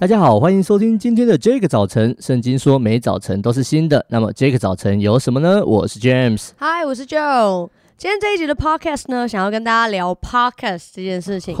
大家好，欢迎收听今天的这个早晨。圣经说每早晨都是新的，那么这个早晨有什么呢？我是 James。Hi，，我是 Joe。今天这一集的 podcast 呢，想要跟大家聊 podcast 这件事情。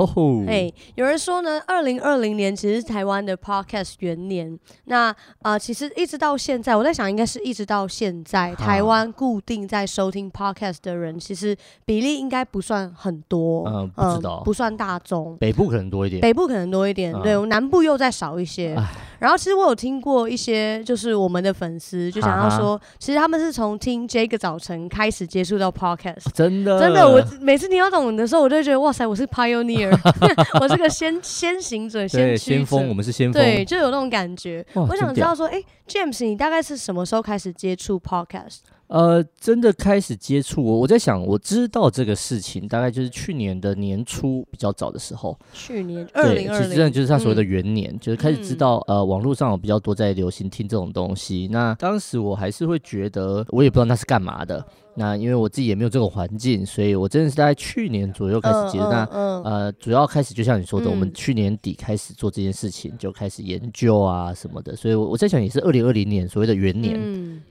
哎、oh 有人说呢，二零二零年其实是台湾的 podcast 元年。那啊、呃，其实一直到现在，我在想，应该是一直到现在，台湾固定在收听 podcast 的人，其实比例应该不算很多。嗯，不知道，呃、不算大众。北部可能多一点，北部可能多一点，嗯、对，南部又再少一些。然后其实我有听过一些，就是我们的粉丝就想要说，其实他们是从听这个早晨开始接触到 podcast。真的，真的，我每次听到这种的时候，我就觉得哇塞，我是 pioneer，我是个先先行者，先先锋，我们是先锋，对，就有那种感觉。我想知道说，哎，James，你大概是什么时候开始接触 podcast？呃，真的开始接触我，我在想，我知道这个事情大概就是去年的年初比较早的时候。去年二零二零，真的就是他所谓的元年，嗯、就是开始知道，呃，网络上有比较多在流行听这种东西。那当时我还是会觉得，我也不知道那是干嘛的。那因为我自己也没有这种环境，所以我真的是在去年左右开始接触。那呃，主要开始就像你说的，我们去年底开始做这件事情，就开始研究啊什么的。所以我在想，也是二零二零年所谓的元年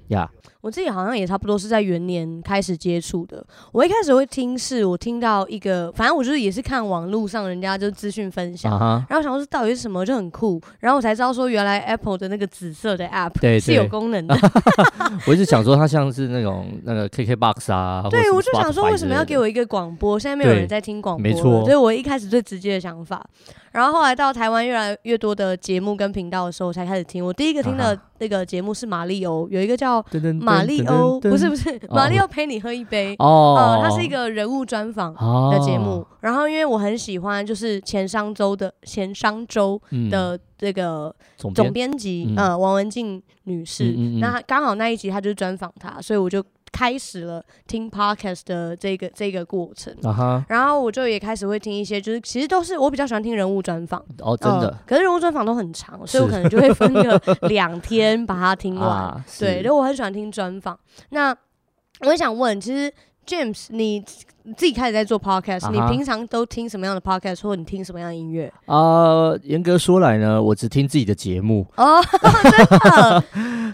呀。我自己好像也差不多是在元年开始接触的。我一开始会听，是我听到一个，反正我就是也是看网络上人家就资讯分享，然后想说到底是什么，就很酷，然后我才知道说原来 Apple 的那个紫色的 App 是有功能的。我一直想说它像是那种那个 KK。box 啊，对，我就想说，为什么要给我一个广播？现在没有人在听广播，没错，所以我一开始最直接的想法。然后后来到台湾越来越多的节目跟频道的时候，我才开始听。我第一个听的那个节目是马里欧，有一个叫马里欧，不是不是，马里欧陪你喝一杯。哦，它是一个人物专访的节目。然后因为我很喜欢，就是前商周的前商周的这个总编。辑，嗯，王文静女士，那刚好那一集她就是专访她，所以我就。开始了听 podcast 的这个这个过程，uh. 然后我就也开始会听一些，就是其实都是我比较喜欢听人物专访哦，oh, 真的、呃。可是人物专访都很长，所以我可能就会分个两天把它听完。uh, 对，因为我很喜欢听专访。那我也想问，其实 James 你。你自己开始在做 podcast，、uh huh. 你平常都听什么样的 podcast，或者你听什么样的音乐？啊，严格说来呢，我只听自己的节目。哦，真的？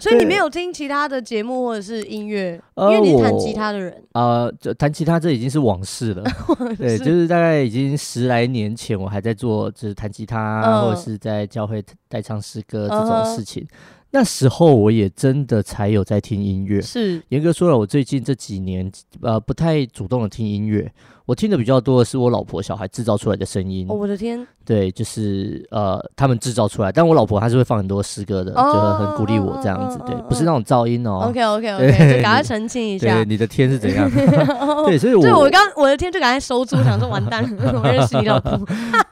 所以你没有听其他的节目或者是音乐？对因为你是弹吉他的人。呃，弹吉他这已经是往事了。事对，就是大概已经十来年前，我还在做，就是弹吉他，uh. 或者是在教会代唱诗歌这种事情。Uh. 那时候我也真的才有在听音乐，是严格说了，我最近这几年呃不太主动的听音乐，我听的比较多的是我老婆小孩制造出来的声音。哦，我的天，对，就是呃他们制造出来，但我老婆还是会放很多诗歌的，就会很鼓励我这样子，对，不是那种噪音哦。OK OK OK，就赶快澄清一下，对，你的天是怎样？对，所以我对我刚我的天就赶快收租，想说完蛋了，我认识你老婆。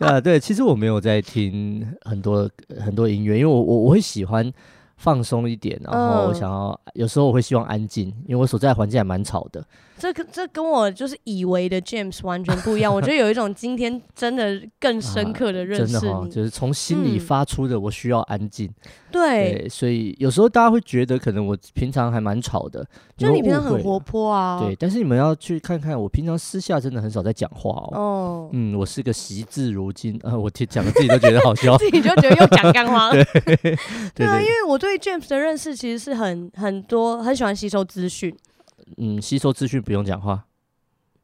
啊，对，其实我没有在听很多很多音乐，因为我我我会喜欢。放松一点，然后我想要，嗯、有时候我会希望安静，因为我所在的环境还蛮吵的。这跟这跟我就是以为的 James 完全不一样。我觉得有一种今天真的更深刻的认识就是从心里发出的。我需要安静。嗯、对，对，所以有时候大家会觉得可能我平常还蛮吵的，就你平常很活泼啊。对，但是你们要去看看，我平常私下真的很少在讲话哦。哦嗯，我是个惜字如金呃，我听讲的自己都觉得好笑，自己就觉得又讲干话了。对，对啊，因为我对 James 的认识其实是很很多，很喜欢吸收资讯。嗯，吸收资讯不用讲话。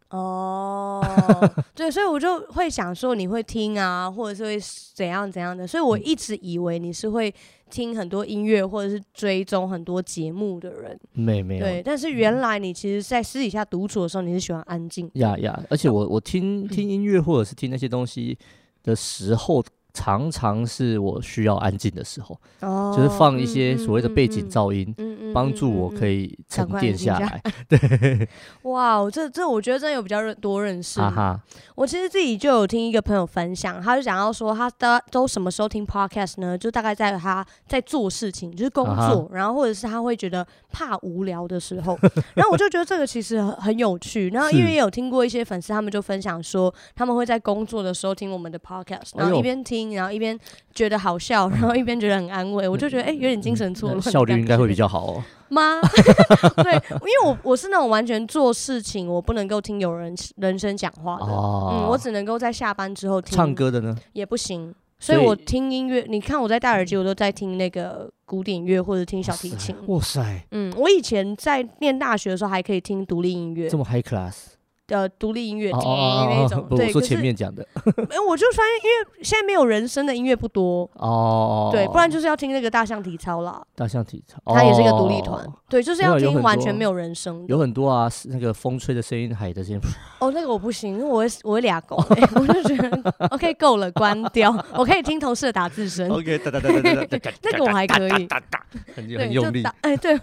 哦，对，所以我就会想说你会听啊，或者是会怎样怎样的，所以我一直以为你是会听很多音乐或者是追踪很多节目的人。没没有。对，但是原来你其实，在私底下独处的时候，你是喜欢安静。呀呀，而且我我听听音乐或者是听那些东西的时候。常常是我需要安静的时候，哦、就是放一些所谓的背景噪音，帮、嗯嗯嗯、助我可以沉淀下来。对，哇，这这我觉得真的有比较认多认识。哈哈，我其实自己就有听一个朋友分享，他就讲到说，他的都什么时候听 podcast 呢？就大概在他在做事情，就是工作，啊、然后或者是他会觉得怕无聊的时候。然后我就觉得这个其实很很有趣。然后因为也有听过一些粉丝，他们就分享说，他们会在工作的时候听我们的 podcast，然后一边听。然后一边觉得好笑，然后一边觉得很安慰，我就觉得哎、欸，有点精神错乱，效率应该会比较好哦。妈，对，因为我我是那种完全做事情我不能够听有人人声讲话的，哦、嗯，我只能够在下班之后听。唱歌的呢？也不行。所以我听音乐，你看我在戴耳机，我都在听那个古典乐或者听小提琴。哇塞，嗯，我以前在念大学的时候还可以听独立音乐，这么 high class。的独立音乐厅那种，对，我说前面讲的，哎，我就发现，因为现在没有人声的音乐不多哦，对，不然就是要听那个大象体操啦。大象体操，它也是一个独立团，对，就是要听完全没有人声。有很多啊，那个风吹的声音，海的声音。哦，那个我不行，因为我会我会俩狗，我就觉得 OK 够了，关掉。我可以听同事的打字声。OK，哒哒哒哒哒，那个我还可以，很用力。哎，对。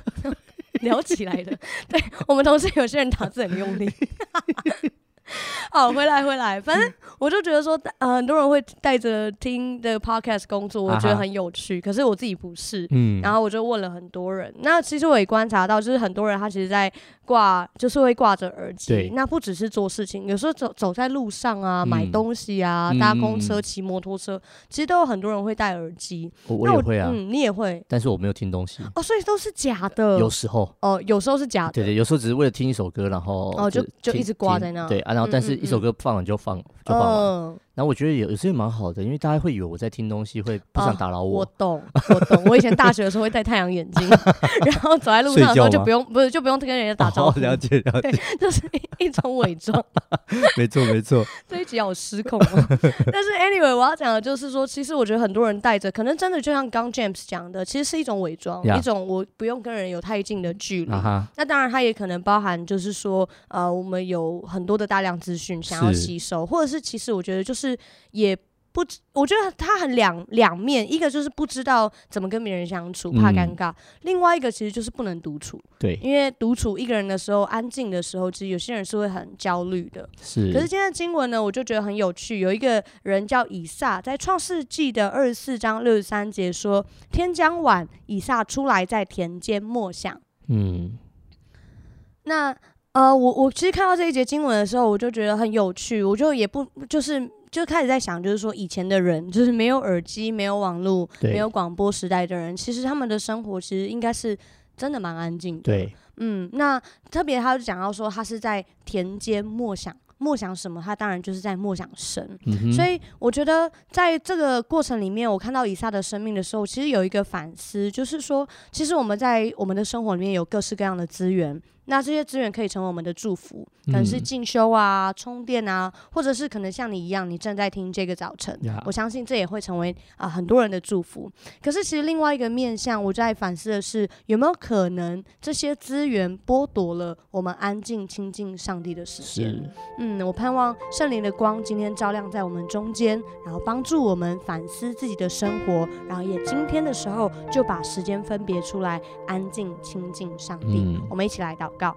聊起来的，对我们同事有些人打字很用力。好，回来回来，反正我就觉得说，呃，很多人会带着听的 podcast 工作，我觉得很有趣。可是我自己不是，嗯，然后我就问了很多人。那其实我也观察到，就是很多人他其实，在挂就是会挂着耳机。对，那不只是做事情，有时候走走在路上啊，买东西啊，搭公车、骑摩托车，其实都有很多人会戴耳机。我也会啊，嗯，你也会，但是我没有听东西。哦，所以都是假的。有时候哦，有时候是假的。对对，有时候只是为了听一首歌，然后哦，就就一直挂在那。对啊，然后但是一首歌放完就放，就放完。然后我觉得有有时候蛮好的，因为大家会以为我在听东西，会不想打扰我。我懂，我懂。我以前大学的时候会戴太阳眼镜，然后走在路上的时候就不用，不是就不用跟人家打招呼。了解了解，就是一一种伪装。没 错没错。这一集好失控哦。但是 anyway，我要讲的就是说，其实我觉得很多人戴着，可能真的就像刚 James 讲的，其实是一种伪装，一种我不用跟人有太近的距离。那当然，它也可能包含就是说，呃，我们有很多的大量资讯想要吸收，或者是其实我觉得就是也。不，我觉得他很两两面，一个就是不知道怎么跟别人相处，怕尴尬；嗯、另外一个其实就是不能独处。对，因为独处一个人的时候，安静的时候，其实有些人是会很焦虑的。是。可是今天的经文呢，我就觉得很有趣。有一个人叫以撒，在创世纪的二十四章六十三节说：“天将晚，以撒出来在田间默想。”嗯。那呃，我我其实看到这一节经文的时候，我就觉得很有趣。我就也不就是。就开始在想，就是说以前的人，就是没有耳机、没有网络、没有广播时代的人，其实他们的生活其实应该是真的蛮安静的。对，嗯，那特别他就讲到说，他是在田间默想，默想什么？他当然就是在默想神。嗯、所以我觉得在这个过程里面，我看到以撒的生命的时候，其实有一个反思，就是说，其实我们在我们的生活里面有各式各样的资源。那这些资源可以成为我们的祝福，可能是进修啊、充电啊，或者是可能像你一样，你正在听这个早晨。Yeah. 我相信这也会成为啊、呃、很多人的祝福。可是其实另外一个面向，我在反思的是，有没有可能这些资源剥夺了我们安静亲近上帝的时间？嗯，我盼望圣灵的光今天照亮在我们中间，然后帮助我们反思自己的生活，然后也今天的时候就把时间分别出来，安静亲近上帝。嗯、我们一起来祷告。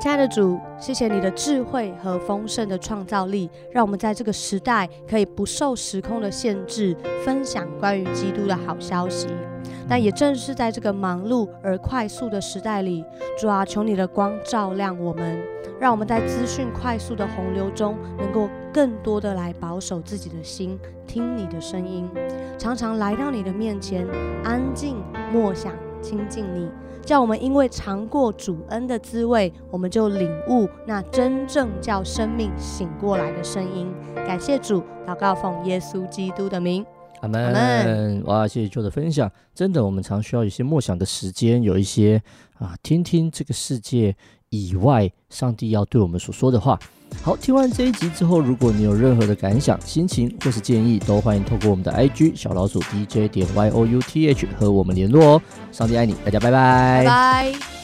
亲爱的主，谢谢你的智慧和丰盛的创造力，让我们在这个时代可以不受时空的限制，分享关于基督的好消息。但也正是在这个忙碌而快速的时代里，主啊，求你的光照亮我们，让我们在资讯快速的洪流中，能够更多的来保守自己的心，听你的声音，常常来到你的面前，安静默想，亲近你。叫我们因为尝过主恩的滋味，我们就领悟那真正叫生命醒过来的声音。感谢主，祷告奉耶稣基督的名，阿门。哇，谢谢 Joe 的分享。真的，我们常需要一些默想的时间，有一些啊，听听这个世界以外上帝要对我们所说的话。好，听完这一集之后，如果你有任何的感想、心情或是建议，都欢迎透过我们的 IG 小老鼠 DJ 点 Y O U T H 和我们联络哦。上帝爱你，大家拜拜。拜拜。